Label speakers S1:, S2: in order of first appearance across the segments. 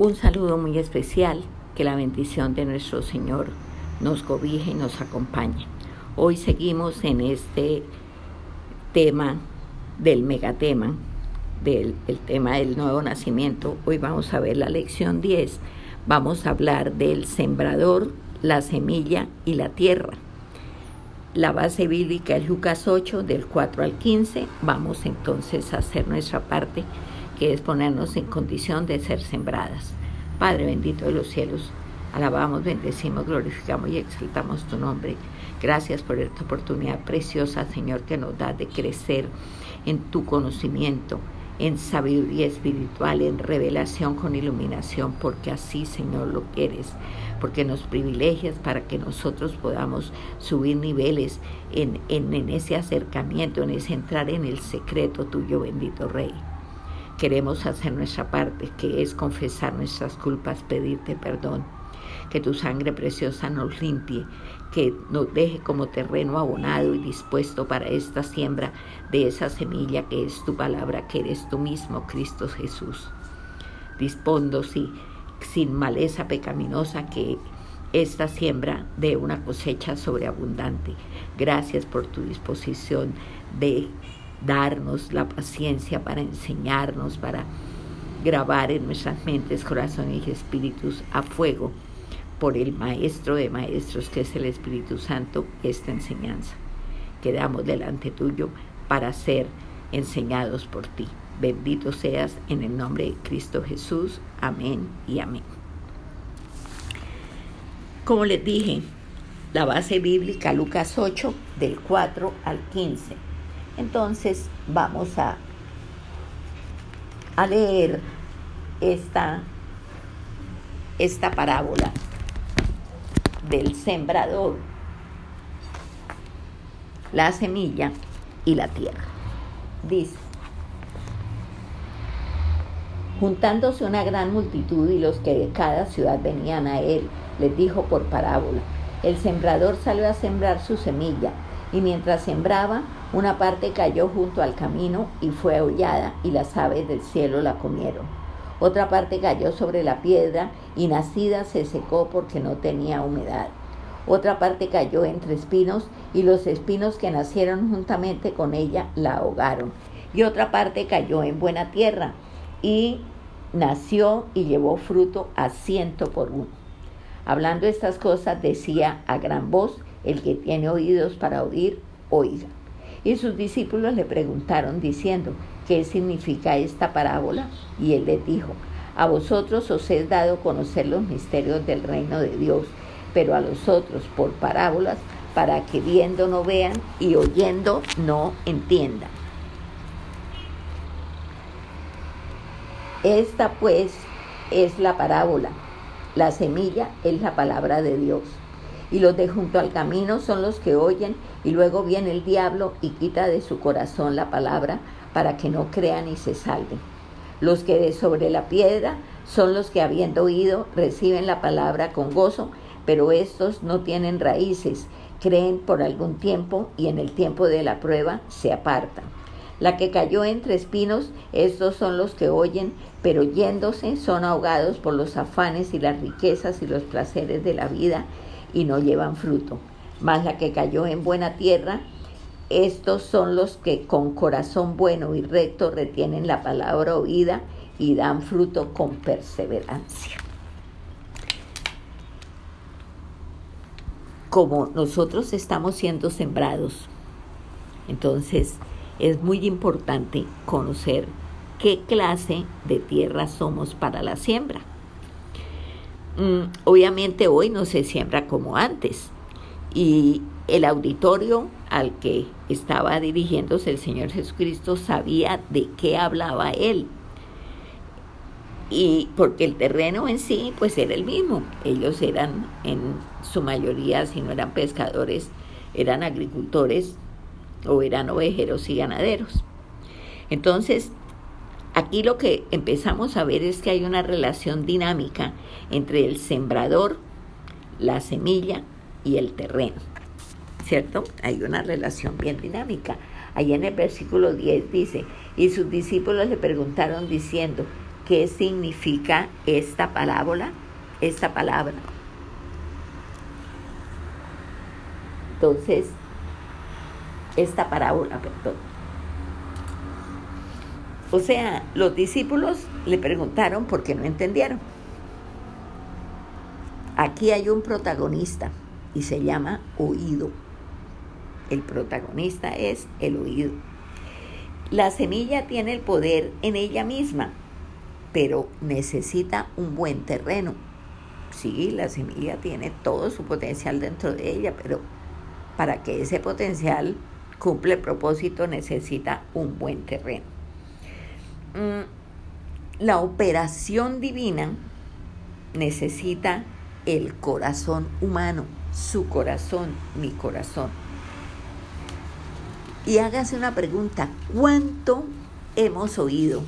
S1: Un saludo muy especial, que la bendición de nuestro Señor nos cobije y nos acompañe. Hoy seguimos en este tema del megatema, del el tema del nuevo nacimiento. Hoy vamos a ver la lección 10. Vamos a hablar del sembrador, la semilla y la tierra. La base bíblica es Lucas 8, del 4 al 15. Vamos entonces a hacer nuestra parte que es ponernos en condición de ser sembradas. Padre bendito de los cielos, alabamos, bendecimos, glorificamos y exaltamos tu nombre. Gracias por esta oportunidad preciosa, Señor, que nos da de crecer en tu conocimiento, en sabiduría espiritual, en revelación con iluminación, porque así, Señor, lo quieres, porque nos privilegias para que nosotros podamos subir niveles en, en, en ese acercamiento, en ese entrar en el secreto tuyo, bendito Rey queremos hacer nuestra parte, que es confesar nuestras culpas, pedirte perdón, que tu sangre preciosa nos limpie, que nos deje como terreno abonado y dispuesto para esta siembra de esa semilla que es tu palabra, que eres tú mismo, Cristo Jesús. Dispondo, sí, sin maleza pecaminosa, que esta siembra de una cosecha sobreabundante. Gracias por tu disposición de darnos la paciencia para enseñarnos, para grabar en nuestras mentes, corazones y espíritus a fuego por el Maestro de Maestros, que es el Espíritu Santo, esta enseñanza. Quedamos delante tuyo para ser enseñados por ti. Bendito seas en el nombre de Cristo Jesús. Amén y amén. Como les dije, la base bíblica Lucas 8 del 4 al 15 entonces vamos a, a leer esta, esta parábola del sembrador, la semilla y la tierra. Dice, juntándose una gran multitud y los que de cada ciudad venían a él, les dijo por parábola, el sembrador salió a sembrar su semilla y mientras sembraba, una parte cayó junto al camino y fue aullada y las aves del cielo la comieron. Otra parte cayó sobre la piedra y nacida se secó porque no tenía humedad. Otra parte cayó entre espinos y los espinos que nacieron juntamente con ella la ahogaron. Y otra parte cayó en buena tierra y nació y llevó fruto a ciento por uno. Hablando estas cosas decía a gran voz, el que tiene oídos para oír, oiga. Y sus discípulos le preguntaron diciendo, ¿qué significa esta parábola? Y él les dijo, a vosotros os he dado conocer los misterios del reino de Dios, pero a los otros por parábolas, para que viendo no vean y oyendo no entiendan. Esta pues es la parábola. La semilla es la palabra de Dios y los de junto al camino son los que oyen y luego viene el diablo y quita de su corazón la palabra para que no crean y se salven. Los que de sobre la piedra son los que habiendo oído reciben la palabra con gozo, pero estos no tienen raíces, creen por algún tiempo y en el tiempo de la prueba se apartan. La que cayó entre espinos, estos son los que oyen, pero yéndose son ahogados por los afanes y las riquezas y los placeres de la vida y no llevan fruto. Mas la que cayó en buena tierra, estos son los que con corazón bueno y recto retienen la palabra oída y dan fruto con perseverancia. Como nosotros estamos siendo sembrados, entonces es muy importante conocer qué clase de tierra somos para la siembra. Mm, obviamente hoy no se siembra como antes. Y el auditorio al que estaba dirigiéndose el Señor Jesucristo sabía de qué hablaba él. Y porque el terreno en sí, pues era el mismo. Ellos eran en su mayoría, si no eran pescadores, eran agricultores o eran ovejeros y ganaderos. Entonces, Aquí lo que empezamos a ver es que hay una relación dinámica entre el sembrador, la semilla y el terreno. ¿Cierto? Hay una relación bien dinámica. Ahí en el versículo 10 dice, y sus discípulos le preguntaron diciendo, qué significa esta parábola, esta palabra. Entonces, esta parábola, perdón. O sea, los discípulos le preguntaron por qué no entendieron. Aquí hay un protagonista y se llama oído. El protagonista es el oído. La semilla tiene el poder en ella misma, pero necesita un buen terreno. Sí, la semilla tiene todo su potencial dentro de ella, pero para que ese potencial cumpla el propósito necesita un buen terreno. Mm, la operación divina necesita el corazón humano, su corazón, mi corazón. Y hágase una pregunta, ¿cuánto hemos oído?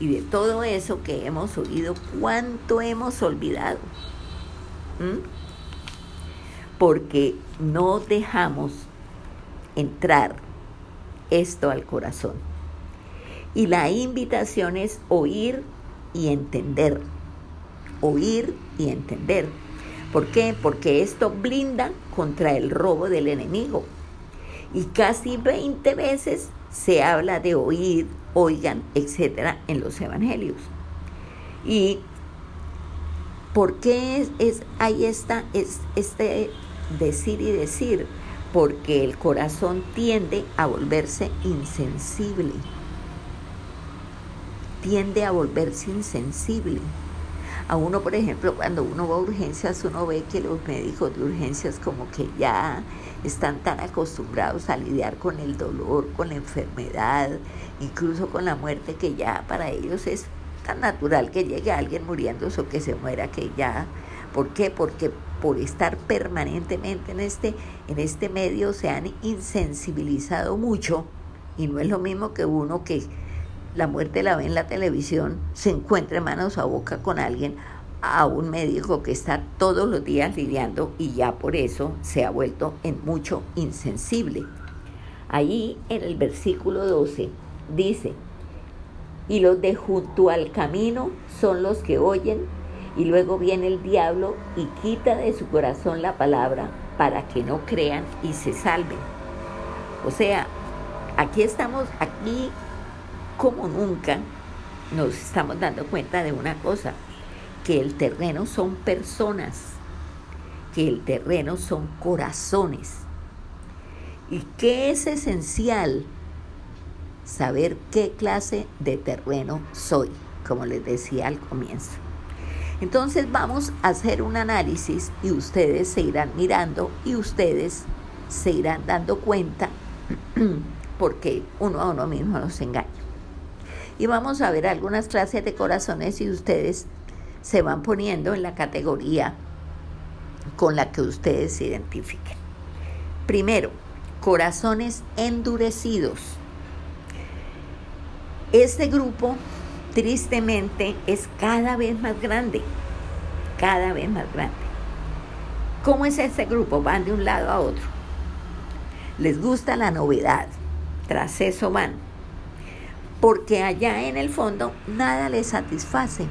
S1: Y de todo eso que hemos oído, ¿cuánto hemos olvidado? ¿Mm? Porque no dejamos entrar esto al corazón. Y la invitación es oír y entender. Oír y entender. ¿Por qué? Porque esto blinda contra el robo del enemigo. Y casi 20 veces se habla de oír, oigan, etcétera, en los evangelios. ¿Y por qué es, ahí está es, este decir y decir? Porque el corazón tiende a volverse insensible. Tiende a volverse insensible. A uno, por ejemplo, cuando uno va a urgencias, uno ve que los médicos de urgencias como que ya están tan acostumbrados a lidiar con el dolor, con la enfermedad, incluso con la muerte, que ya para ellos es tan natural que llegue alguien muriéndose o que se muera, que ya... ¿Por qué? Porque por estar permanentemente en este, en este medio se han insensibilizado mucho y no es lo mismo que uno que la muerte la ve en la televisión, se encuentra manos a boca con alguien, a un médico que está todos los días lidiando y ya por eso se ha vuelto en mucho insensible. Ahí en el versículo 12 dice, y los de junto al camino son los que oyen, y luego viene el diablo y quita de su corazón la palabra para que no crean y se salven. O sea, aquí estamos, aquí como nunca nos estamos dando cuenta de una cosa, que el terreno son personas, que el terreno son corazones. ¿Y qué es esencial? Saber qué clase de terreno soy, como les decía al comienzo. Entonces vamos a hacer un análisis y ustedes se irán mirando y ustedes se irán dando cuenta porque uno a uno mismo nos engaña y vamos a ver algunas clases de corazones y ustedes se van poniendo en la categoría con la que ustedes se identifiquen. Primero, corazones endurecidos. Este grupo, tristemente, es cada vez más grande, cada vez más grande. ¿Cómo es este grupo? Van de un lado a otro. Les gusta la novedad, tras eso van porque allá en el fondo nada les satisface.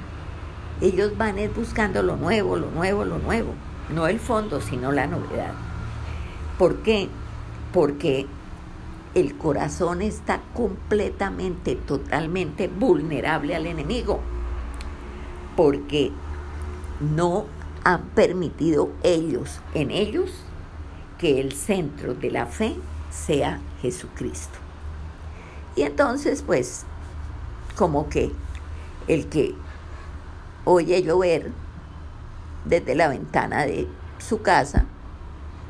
S1: Ellos van buscando lo nuevo, lo nuevo, lo nuevo, no el fondo, sino la novedad. ¿Por qué? Porque el corazón está completamente, totalmente vulnerable al enemigo, porque no han permitido ellos, en ellos, que el centro de la fe sea Jesucristo. Y entonces, pues, como que el que oye llover desde la ventana de su casa,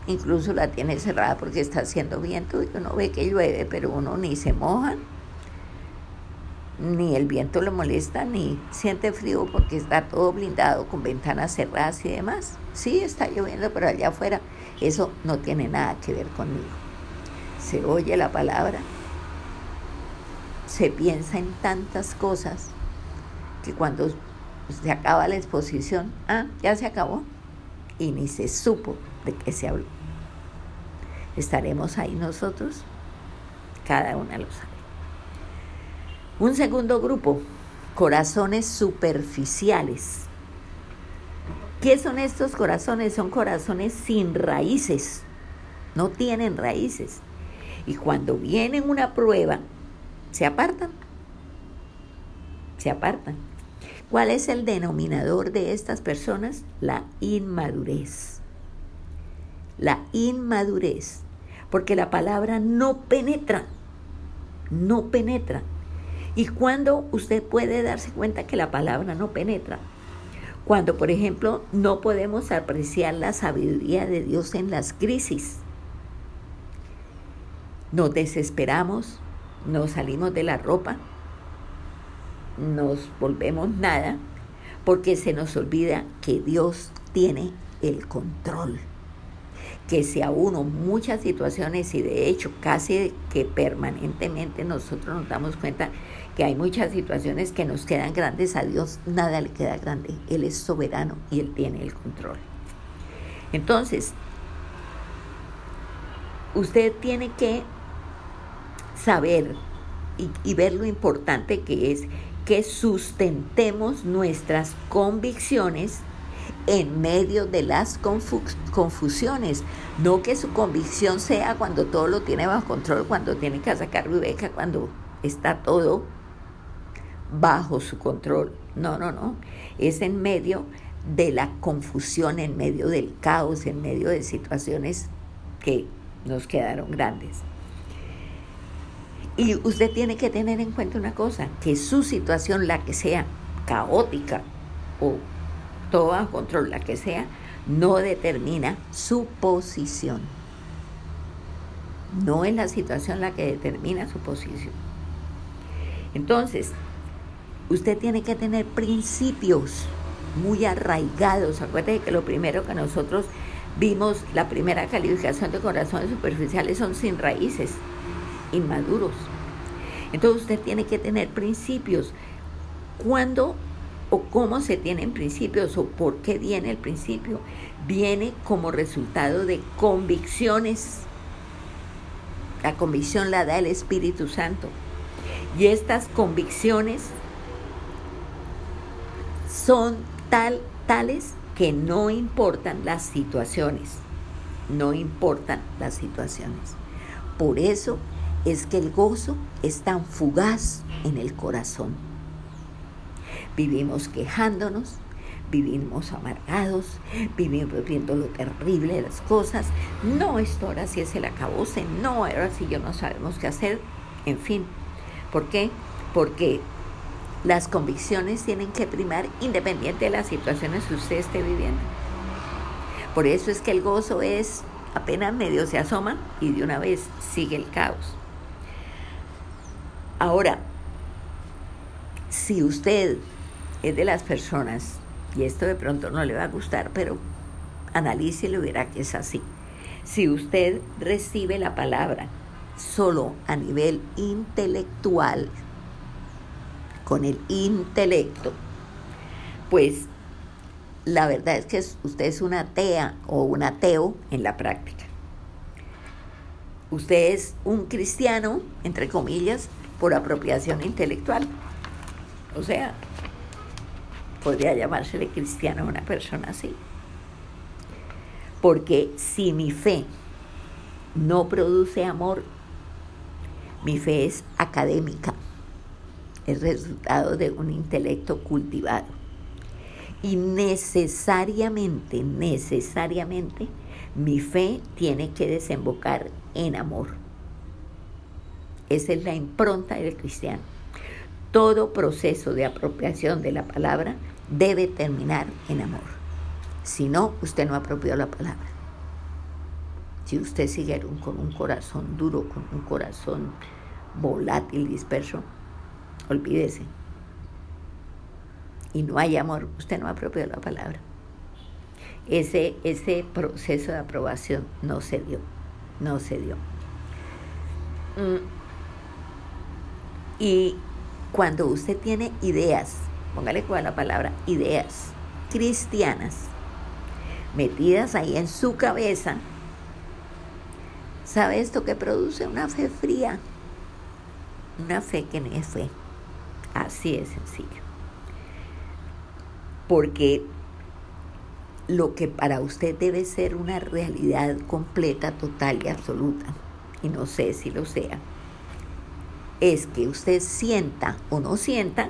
S1: incluso la tiene cerrada porque está haciendo viento y uno ve que llueve, pero uno ni se moja, ni el viento le molesta, ni siente frío porque está todo blindado con ventanas cerradas y demás. Sí, está lloviendo, pero allá afuera eso no tiene nada que ver conmigo. Se oye la palabra, se piensa en tantas cosas que cuando se acaba la exposición, ah, ya se acabó, y ni se supo de qué se habló. ¿Estaremos ahí nosotros? Cada una lo sabe. Un segundo grupo, corazones superficiales. ¿Qué son estos corazones? Son corazones sin raíces, no tienen raíces. Y cuando viene una prueba, se apartan, se apartan. ¿Cuál es el denominador de estas personas? La inmadurez. La inmadurez. Porque la palabra no penetra, no penetra. ¿Y cuando usted puede darse cuenta que la palabra no penetra? Cuando, por ejemplo, no podemos apreciar la sabiduría de Dios en las crisis. Nos desesperamos, nos salimos de la ropa, nos volvemos nada, porque se nos olvida que Dios tiene el control. Que si a uno muchas situaciones y de hecho casi que permanentemente nosotros nos damos cuenta que hay muchas situaciones que nos quedan grandes a Dios, nada le queda grande. Él es soberano y Él tiene el control. Entonces, usted tiene que saber y, ver lo importante que es que sustentemos nuestras convicciones en medio de las confusiones. No que su convicción sea cuando todo lo tiene bajo control, cuando tiene que sacar beca, cuando está todo bajo su control. No, no, no. Es en medio de la confusión, en medio del caos, en medio de situaciones que nos quedaron grandes. Y usted tiene que tener en cuenta una cosa, que su situación, la que sea caótica o todo bajo control, la que sea, no determina su posición. No es la situación la que determina su posición. Entonces, usted tiene que tener principios muy arraigados. Acuérdate que lo primero que nosotros vimos, la primera calificación de corazones superficiales son sin raíces inmaduros. Entonces usted tiene que tener principios. ¿Cuándo o cómo se tienen principios o por qué viene el principio? Viene como resultado de convicciones. La convicción la da el Espíritu Santo. Y estas convicciones son tal, tales que no importan las situaciones. No importan las situaciones. Por eso es que el gozo es tan fugaz en el corazón. Vivimos quejándonos, vivimos amargados, vivimos viendo lo terrible de las cosas. No, esto ahora sí es el acabose, no, ahora sí yo no sabemos qué hacer. En fin, ¿por qué? Porque las convicciones tienen que primar independiente de las situaciones que usted esté viviendo. Por eso es que el gozo es apenas medio se asoma y de una vez sigue el caos. Ahora, si usted es de las personas, y esto de pronto no le va a gustar, pero analice y verá que es así. Si usted recibe la palabra solo a nivel intelectual, con el intelecto, pues la verdad es que usted es una atea o un ateo en la práctica. Usted es un cristiano, entre comillas, por apropiación intelectual. O sea, podría llamársele cristiano a una persona así. Porque si mi fe no produce amor, mi fe es académica, es resultado de un intelecto cultivado. Y necesariamente, necesariamente, mi fe tiene que desembocar en amor. Esa es la impronta del cristiano. Todo proceso de apropiación de la palabra debe terminar en amor. Si no, usted no apropió la palabra. Si usted sigue con un corazón duro, con un corazón volátil, disperso, olvídese. Y no hay amor, usted no apropió la palabra. Ese, ese proceso de aprobación no se dio, no se dio. Mm. Y cuando usted tiene ideas, póngale cuál la palabra, ideas cristianas metidas ahí en su cabeza, ¿sabe esto que produce? Una fe fría, una fe que no es fe. Así es sencillo. porque lo que para usted debe ser una realidad completa, total y absoluta, y no sé si lo sea, es que usted sienta o no sienta,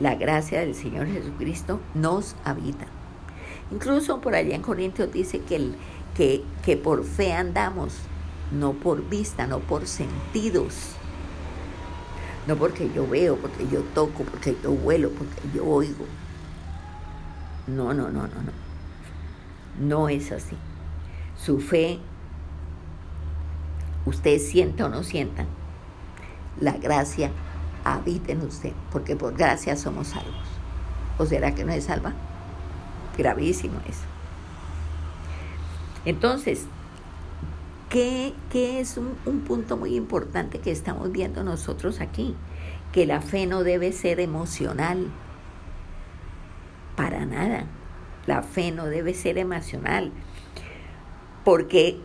S1: la gracia del Señor Jesucristo nos habita. Incluso por allá en Corintios dice que, el, que, que por fe andamos, no por vista, no por sentidos. No porque yo veo, porque yo toco, porque yo vuelo, porque yo oigo. No, no, no, no, no. No es así. Su fe, usted sienta o no sienta, la gracia habita en usted, porque por gracia somos salvos. ¿O será que no es salva? Gravísimo eso. Entonces, ¿qué, es un, un punto muy importante que estamos viendo nosotros aquí? Que la fe no debe ser emocional, para nada la fe no debe ser emocional, porque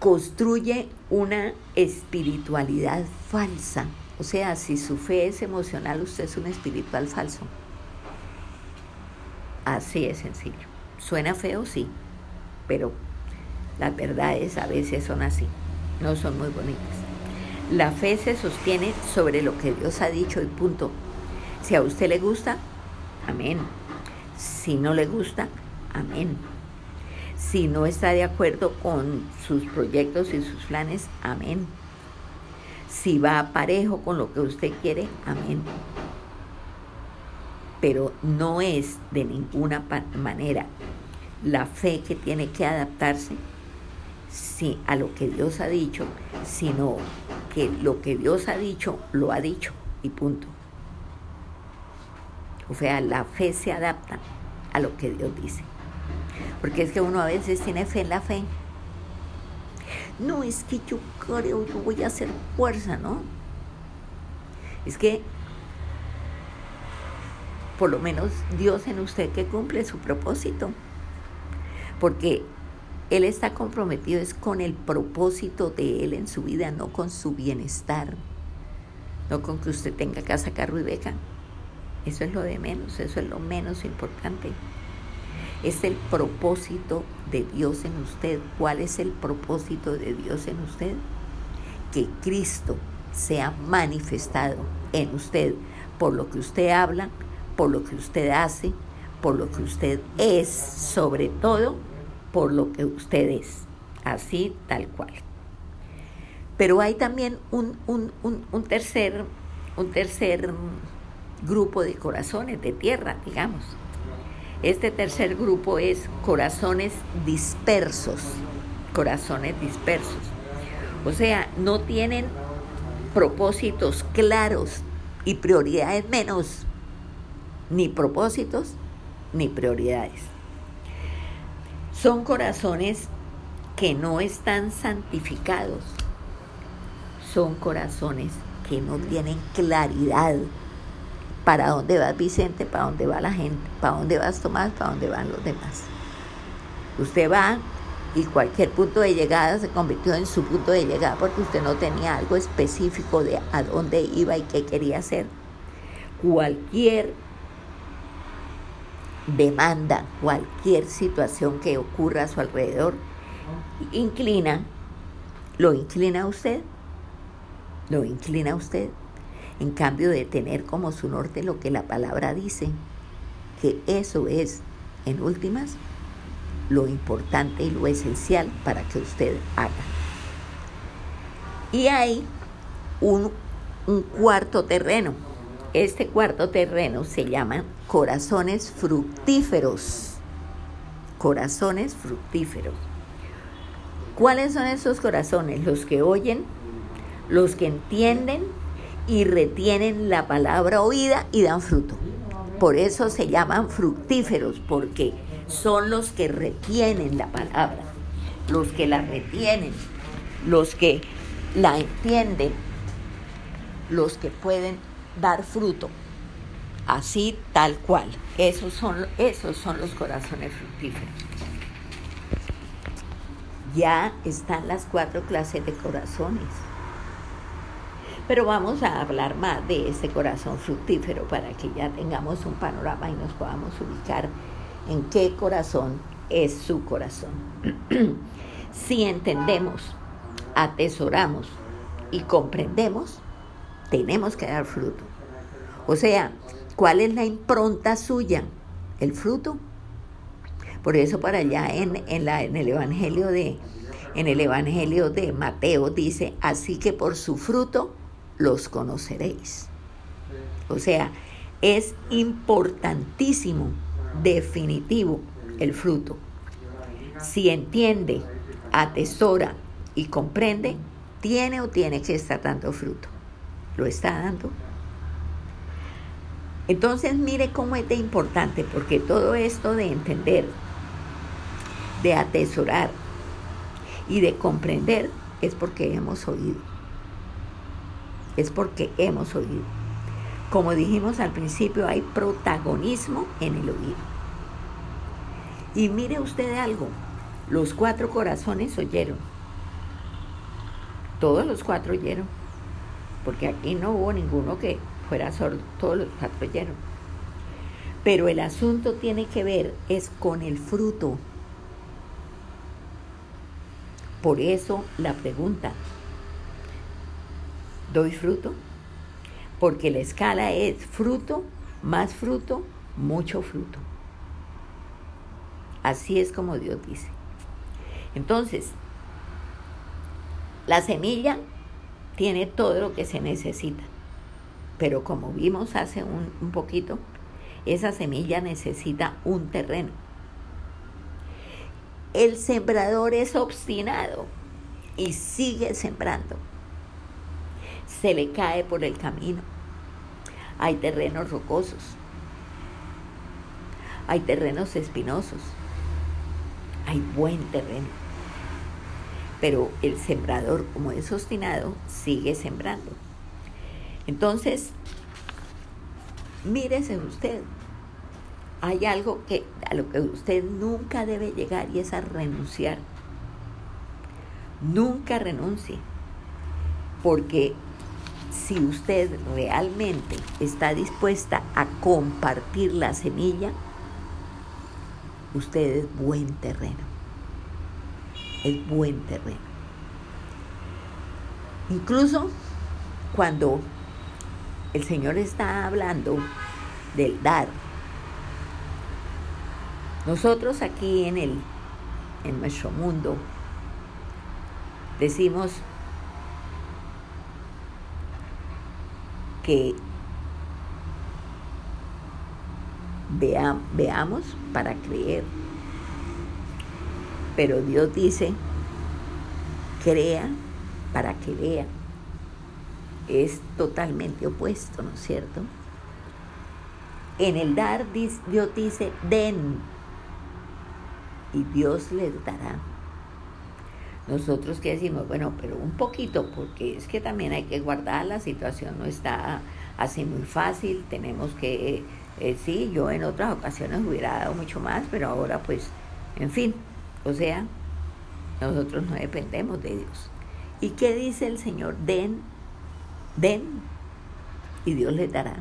S1: construye una espiritualidad falsa. O sea, si su fe es emocional, usted es un espiritual falso. Así es sencillo. Suena feo, sí, pero las verdades a veces son así, no son muy bonitas. La fe se sostiene sobre lo que Dios ha dicho y punto. Si a usted le gusta, amén. Si no le gusta, amén. Si no está de acuerdo con sus proyectos y sus planes, amén. Si va parejo con lo que usted quiere, amén. Pero no es de ninguna manera la fe que tiene que adaptarse a lo que Dios ha dicho, sino que lo que Dios ha dicho, lo ha dicho y punto. O sea, la fe se adapta a lo que Dios dice. Porque es que uno a veces tiene fe en la fe. No, es que yo creo, yo voy a hacer fuerza, ¿no? Es que por lo menos Dios en usted que cumple su propósito. Porque Él está comprometido es con el propósito de Él en su vida, no con su bienestar. No con que usted tenga casa, carro y beca. Eso es lo de menos, eso es lo menos importante. Es el propósito de Dios en usted. ¿Cuál es el propósito de Dios en usted? Que Cristo sea manifestado en usted por lo que usted habla, por lo que usted hace, por lo que usted es, sobre todo por lo que usted es. Así tal cual. Pero hay también un, un tercer, un tercer grupo de corazones de tierra, digamos. Este tercer grupo es corazones dispersos, corazones dispersos. O sea, no tienen propósitos claros y prioridades menos, ni propósitos ni prioridades. Son corazones que no están santificados, son corazones que no tienen claridad para dónde vas Vicente, para dónde va la gente, para dónde vas Tomás, para dónde van los demás. Usted va y cualquier punto de llegada se convirtió en su punto de llegada porque usted no tenía algo específico de a dónde iba y qué quería hacer. Cualquier demanda, cualquier situación que ocurra a su alrededor, inclina, lo inclina a usted, lo inclina a usted en cambio de tener como su norte lo que la palabra dice, que eso es, en últimas, lo importante y lo esencial para que usted haga. Y hay un, un cuarto terreno. Este cuarto terreno se llama corazones fructíferos. Corazones fructíferos. ¿Cuáles son esos corazones? Los que oyen, los que entienden y retienen la palabra oída y dan fruto. Por eso se llaman fructíferos, porque son los que retienen la palabra, los que la retienen, los que la entienden, los que pueden dar fruto. Así tal cual. Esos son, esos son los corazones fructíferos. Ya están las cuatro clases de corazones Pero vamos a hablar más de este corazón fructífero para que ya tengamos un panorama y nos podamos ubicar en qué corazón es su corazón. si entendemos, atesoramos y comprendemos, tenemos que dar fruto. O sea, ¿cuál es la impronta suya? El fruto. Por eso para allá en, en, la, en el Evangelio de en el Evangelio de Mateo dice, así que por su fruto los conoceréis. O sea, es importantísimo, definitivo el fruto. Si entiende, atesora y comprende, tiene o tiene que estar dando fruto. Lo está dando. Entonces mire cómo es de importante, porque todo esto de entender, de atesorar y de comprender es porque hemos oído es porque hemos oído. Como dijimos al principio, hay protagonismo en el oído. Y mire usted algo, los cuatro corazones oyeron. Todos los cuatro oyeron, porque aquí no hubo ninguno que fuera sordo, todos los cuatro oyeron. Pero el asunto tiene que ver es con el fruto. Por eso la pregunta, doy fruto, porque la escala es fruto, más fruto, mucho fruto. Así es como Dios dice. Entonces, la semilla tiene todo lo que se necesita, pero como vimos hace un, un poquito, esa semilla necesita un terreno. El sembrador es obstinado y sigue sembrando se le cae por el camino. Hay terrenos rocosos, hay terrenos espinosos, hay buen terreno. Pero el sembrador, como es obstinado, sigue sembrando. Entonces, mírese usted. Hay algo que a lo que usted nunca debe llegar y es a renunciar. Nunca renuncie. Porque si usted realmente está dispuesta a compartir la semilla, usted es buen terreno. Es buen terreno. Incluso cuando el Señor está hablando del dar, nosotros aquí en el en nuestro mundo decimos que veamos para creer. Pero Dios dice, crea para que vea. Es totalmente opuesto, ¿no es cierto? En el dar, Dios dice, den, y Dios les dará. Nosotros que decimos, bueno, pero un poquito, porque es que también hay que guardar, la situación no está así muy fácil, tenemos que, eh, sí, yo en otras ocasiones hubiera dado mucho más, pero ahora pues, en fin, o sea, nosotros no dependemos de Dios. ¿Y qué dice el Señor? Den, den, y Dios les dará.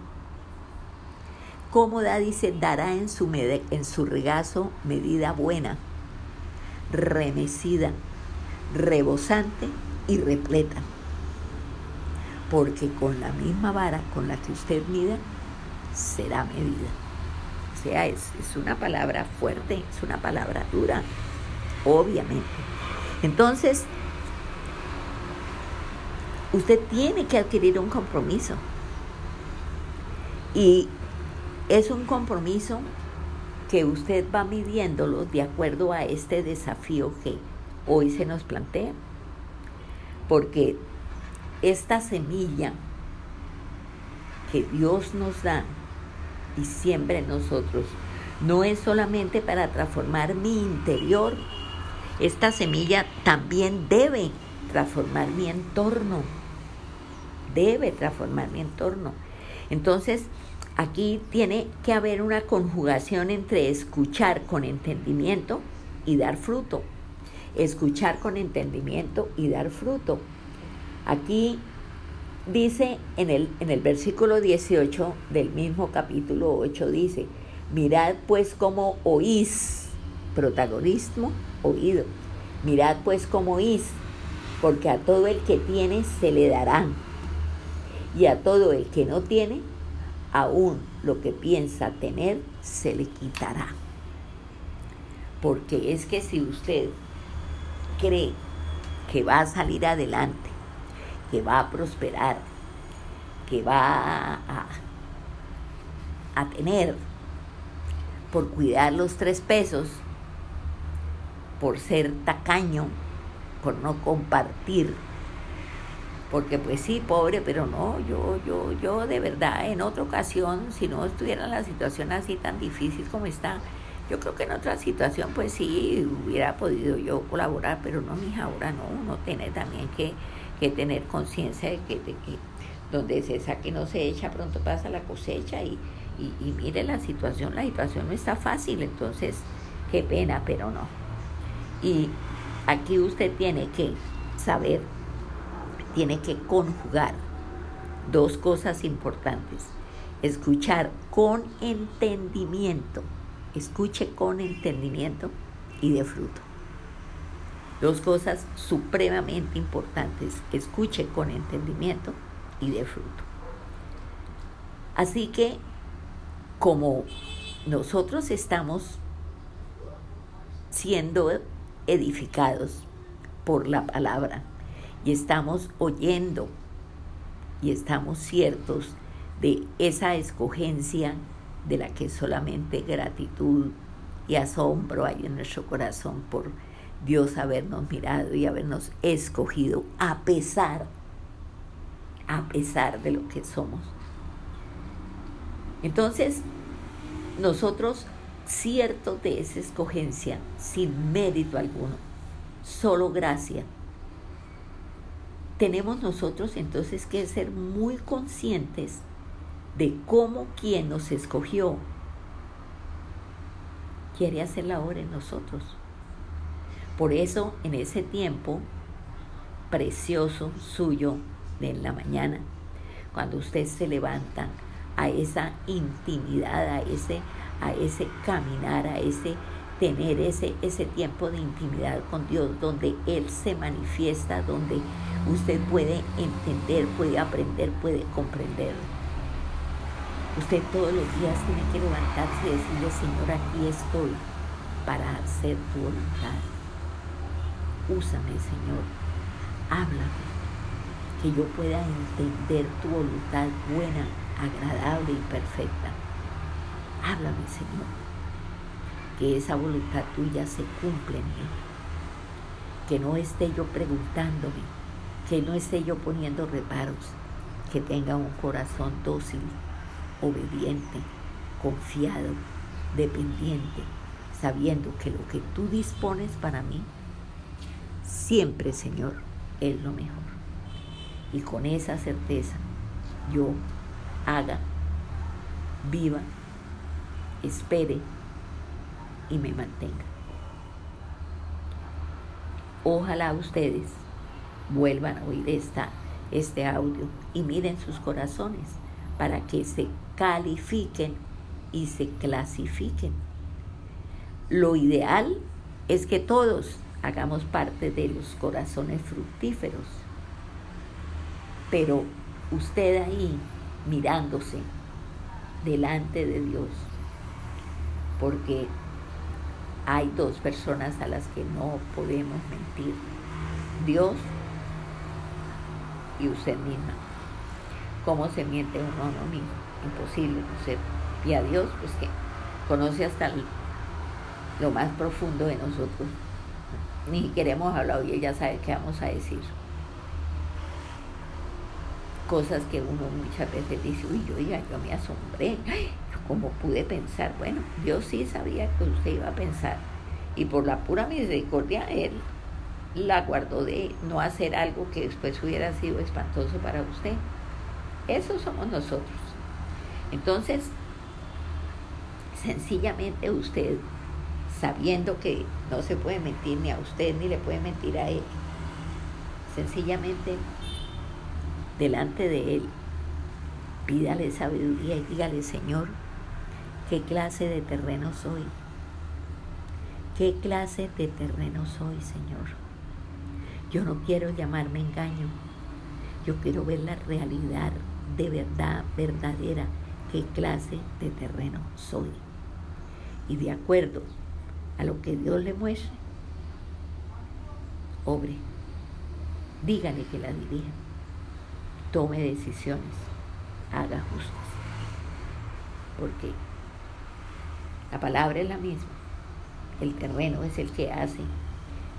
S1: ¿Cómo da? Dice, dará en su, en su regazo medida buena, remecida rebosante y repleta. Porque con la misma vara con la que usted mida, será medida. O sea, es, es una palabra fuerte, es una palabra dura, obviamente. Entonces, usted tiene que adquirir un compromiso. Y es un compromiso que usted va midiéndolo de acuerdo a este desafío que hoy se nos plantea. Porque esta semilla que Dios nos da y siembra en nosotros no es solamente para transformar mi interior, esta semilla también debe transformar mi entorno, debe transformar mi entorno. Entonces, aquí tiene que haber una conjugación entre escuchar con entendimiento y dar fruto escuchar con entendimiento y dar fruto. Aquí dice en el, en el versículo 18 del mismo capítulo 8, dice, mirad pues cómo oís, protagonismo, oído, mirad pues cómo oís, porque a todo el que tiene se le dará, y a todo el que no tiene, aún lo que piensa tener se le quitará. Porque es que si usted cree que va a salir adelante, que va a prosperar, que va a, a tener por cuidar los tres pesos, por ser tacaño, por no compartir. Porque pues sí, pobre, pero no, yo, yo, yo de verdad en otra ocasión, si no estuviera en la situación así tan difícil como está, yo creo que en otra situación pues sí hubiera podido yo colaborar, pero no, hija, ahora no, uno tiene también que, tener conciencia de que, de que donde se saque no se echa, pronto pasa la cosecha y, y, y mire la situación, la situación no está fácil, entonces qué pena, pero no. Y aquí usted tiene que saber, tiene que conjugar dos cosas importantes. Escuchar con entendimiento, escuche con entendimiento y de fruto. Dos cosas supremamente importantes, escuche con entendimiento y de fruto. Así que como nosotros estamos siendo edificados por la palabra y estamos oyendo y estamos ciertos de esa escogencia de la que solamente gratitud y asombro hay en nuestro corazón por Dios habernos mirado y habernos escogido a pesar, a pesar de lo que somos. Entonces, nosotros cierto de esa escogencia sin mérito alguno, solo gracia. Tenemos nosotros entonces que ser muy conscientes de cómo quien nos escogió quiere hacer la obra en nosotros. Por eso en ese tiempo precioso suyo de la mañana, cuando usted se levanta a esa intimidad, a ese a ese caminar, a ese tener ese, ese tiempo de intimidad con Dios, donde Él se manifiesta, donde usted puede entender, puede aprender, puede comprender. Usted todos los días tiene que levantarse y decirle, Señor, aquí estoy para hacer tu voluntad. Úsame, Señor. Háblame, que yo pueda entender tu voluntad buena, agradable y perfecta. Háblame, Señor, que esa voluntad tuya se cumple en mí. Que no esté yo preguntándome, que no esté yo poniendo reparos, que tenga un corazón dócil, obediente, confiado, dependiente, sabiendo que lo que tú dispones para mí, siempre, Señor, es lo mejor. Y con esa certeza yo haga, viva espere y me mantenga. Ojalá ustedes vuelvan a oír esta, este audio y miren sus corazones para que se califiquen y se clasifiquen. Lo ideal es que todos hagamos parte de los corazones fructíferos, pero usted ahí mirándose delante de Dios, porque hay dos personas a las que no podemos mentir, Dios y usted misma. ¿Cómo se miente uno a uno mismo? Imposible, ¿no Y a Dios, pues que conoce hasta lo más profundo de nosotros. Ni queremos hablar y ella sabe qué vamos a decir. Cosas que uno muchas veces dice, uy, yo, yo me asombré como pude pensar, bueno, Dios sí sabía que usted iba a pensar y por la pura misericordia Él la guardó de no hacer algo que después hubiera sido espantoso para usted. Eso somos nosotros. Entonces, sencillamente usted, sabiendo que no se puede mentir ni a usted ni le puede mentir a él, sencillamente delante de Él, pídale sabiduría y dígale, Señor, ¿qué clase de terreno soy? ¿Qué clase de terreno soy, Señor? Yo no quiero llamarme engaño. Yo quiero ver la realidad de verdad, verdadera, qué clase de terreno soy. Y de acuerdo a lo que Dios le muestre, obre, dígale que la dirija, tome decisiones, haga ajustes, porque la palabra es la misma, el terreno es el que hace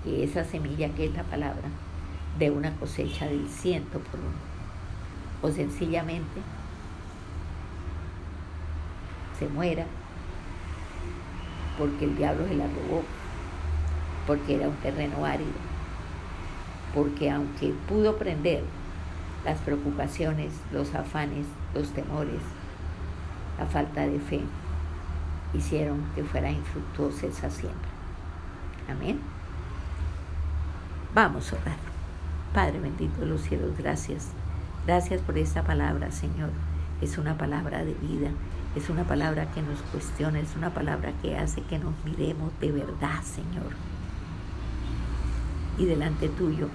S1: que esa semilla que es la palabra de una cosecha del ciento por uno, o sencillamente se muera porque el diablo se la robó, porque era un terreno árido, porque aunque pudo prender las preocupaciones, los afanes, los temores, la falta de fe, hicieron que fuera infructuosa esa siembra. Amén. Vamos a orar. Padre bendito de los cielos, gracias. Gracias por esta palabra, Señor. Es una palabra de vida, es una palabra que nos cuestiona, es una palabra que hace que nos miremos de verdad, Señor. Y delante tuyo,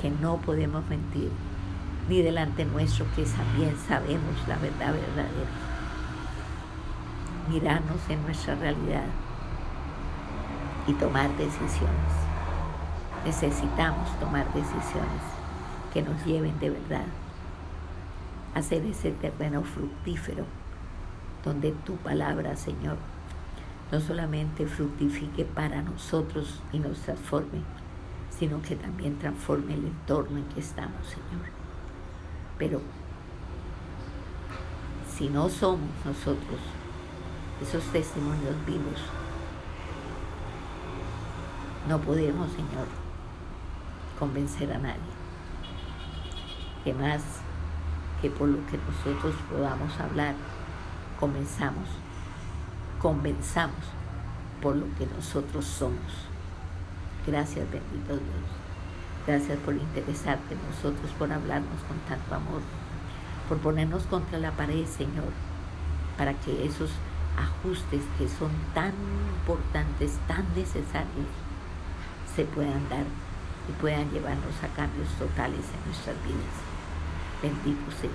S1: que no podemos mentir, ni delante nuestro, que también sabemos la verdad verdadera. Mirarnos en nuestra realidad y tomar decisiones. Necesitamos tomar decisiones que nos lleven de verdad a ser ese terreno fructífero donde tu palabra, Señor, no solamente fructifique para nosotros y nos transforme, sino que también transforme el entorno en que estamos, Señor. Pero si no somos nosotros esos testimonios vivos, no podemos, Señor, convencer a nadie. Que más que por lo que nosotros podamos hablar, comenzamos, convenzamos por lo que nosotros somos. Gracias, bendito Dios. Gracias por interesarte en nosotros, por hablarnos con tanto amor, por ponernos contra la pared, Señor, para que esos ajustes que son tan importantes, tan necesarios, se puedan dar y puedan llevarnos a cambios totales en nuestras vidas. Bendito seas.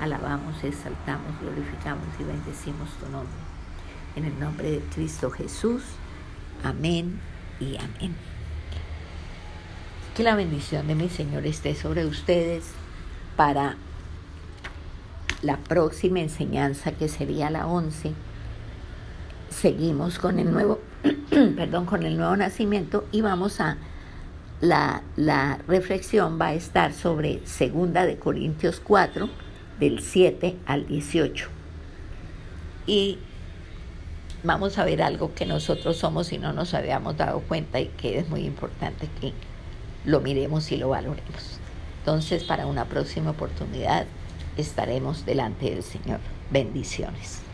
S1: Alabamos, exaltamos, glorificamos y bendecimos tu nombre. En el nombre de Cristo Jesús. Amén y amén. Que la bendición de mi Señor esté sobre ustedes para la próxima enseñanza que sería la 11. Seguimos con el nuevo, perdón, con el nuevo nacimiento y vamos a la, reflexión va a estar sobre segunda de Corintios 4 del 7 al 18. Y vamos a ver algo que nosotros somos y no nos habíamos dado cuenta y que es muy importante que lo miremos y lo valoremos. Entonces, para una próxima oportunidad estaremos delante del Señor. Bendiciones.